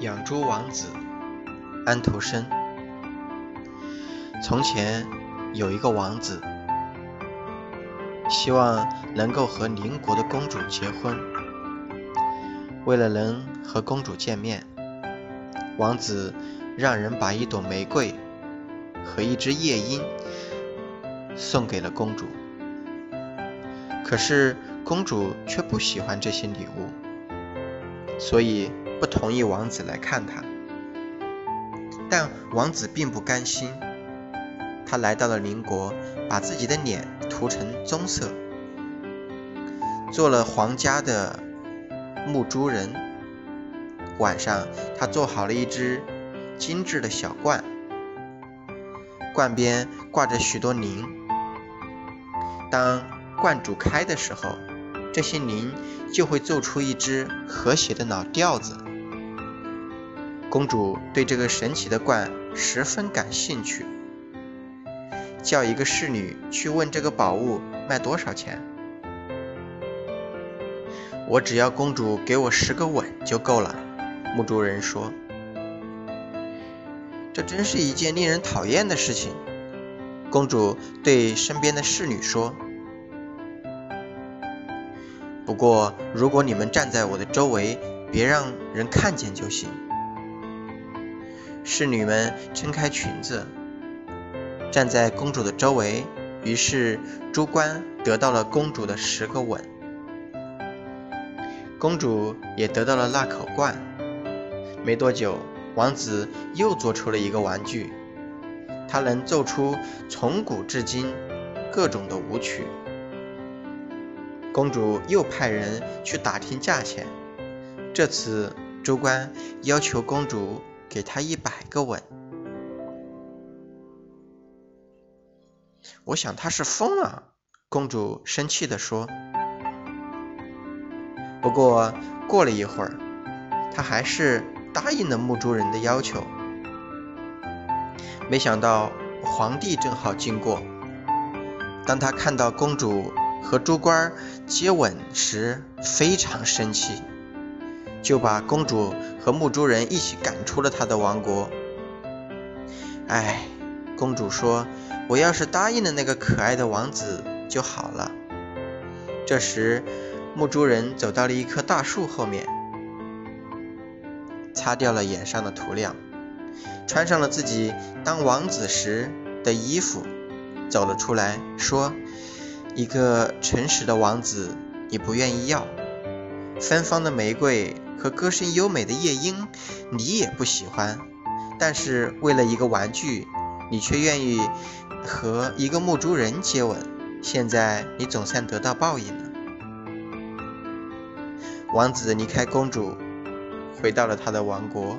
养猪王子安徒生。从前有一个王子，希望能够和邻国的公主结婚。为了能和公主见面，王子让人把一朵玫瑰和一只夜莺送给了公主。可是公主却不喜欢这些礼物，所以。不同意王子来看他，但王子并不甘心。他来到了邻国，把自己的脸涂成棕色，做了皇家的牧猪人。晚上，他做好了一只精致的小罐，罐边挂着许多铃。当罐煮开的时候，这些铃就会奏出一支和谐的老调子。公主对这个神奇的罐十分感兴趣，叫一个侍女去问这个宝物卖多少钱。我只要公主给我十个吻就够了，牧猪人说。这真是一件令人讨厌的事情，公主对身边的侍女说。不过，如果你们站在我的周围，别让人看见就行。侍女们撑开裙子，站在公主的周围。于是猪倌得到了公主的十个吻，公主也得到了那口罐。没多久，王子又做出了一个玩具，他能奏出从古至今各种的舞曲。公主又派人去打听价钱，这次猪倌要求公主。给他一百个吻，我想他是疯了。公主生气地说。不过过了一会儿，他还是答应了牧猪人的要求。没想到皇帝正好经过，当他看到公主和猪倌接吻时，非常生气。就把公主和牧猪人一起赶出了他的王国。唉，公主说：“我要是答应了那个可爱的王子就好了。”这时，牧猪人走到了一棵大树后面，擦掉了眼上的涂料，穿上了自己当王子时的衣服，走了出来，说：“一个诚实的王子，你不愿意要芬芳的玫瑰。”和歌声优美的夜莺，你也不喜欢，但是为了一个玩具，你却愿意和一个牧猪人接吻。现在你总算得到报应了。王子离开公主，回到了他的王国。